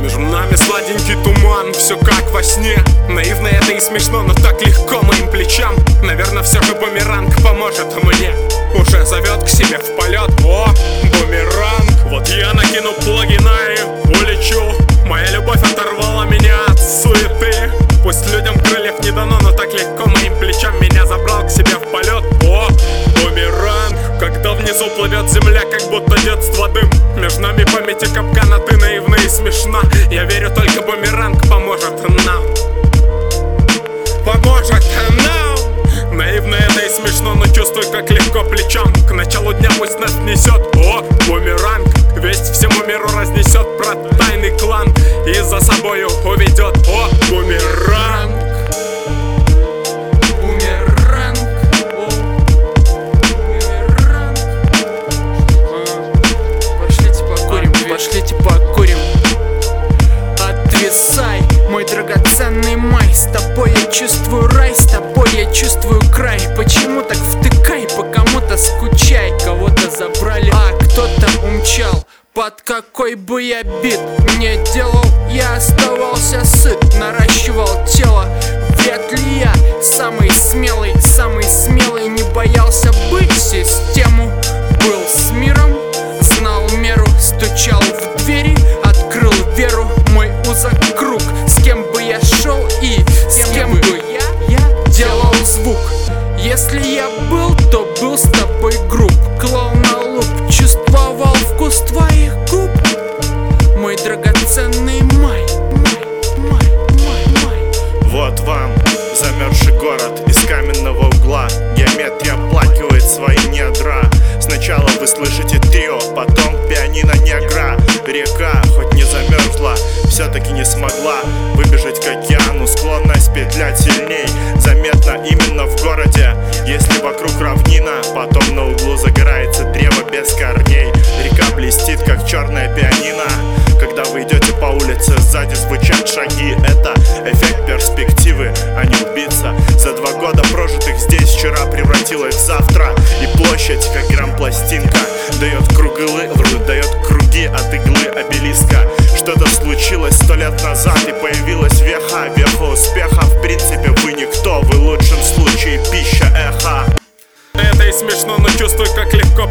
Между нами сладенький туман, все как во сне. Наивно это и смешно, но так легко моим плечам. Наверное, все же бумеранг дано, но так легко моим плечам Меня забрал к себе в полет, о, бумеранг. Когда внизу плывет земля, как будто детство дым. Между нами памяти капкана, ты наивна и смешна. Я верю, только бумеранг Поможет С тобой я чувствую рай, с тобой я чувствую край. Почему так втыкай, по кому-то скучай Кого-то забрали, а кто-то умчал под какой бы я бит не делал, я оставался сыт Наращивал тело, вряд ли я самый смелый Самый смелый не боялся Если я был, то был с тобой груб. Клал на луп, чувствовал вкус твоих губ. Мой драгоценный май, май, май, май, май. Вот вам замерзший город из каменного угла. Геометрия оплакивает свои недра. Сначала вы слышите трио, потом пианино негра Река, хоть не замерзла, все-таки не смогла Выбежать к океану, черная пианино. Когда вы идете по улице, сзади звучат шаги. Это эффект перспективы, а не убийца. За два года прожитых здесь вчера превратилась в завтра. И площадь, как грамм-пластинка Дает круглы, дает круги от иглы обелиска. Что-то случилось сто лет назад и появилась веха. Веха успеха, в принципе вы никто. Вы в лучшем случае пища эха Это и смешно, но чувствую, как легко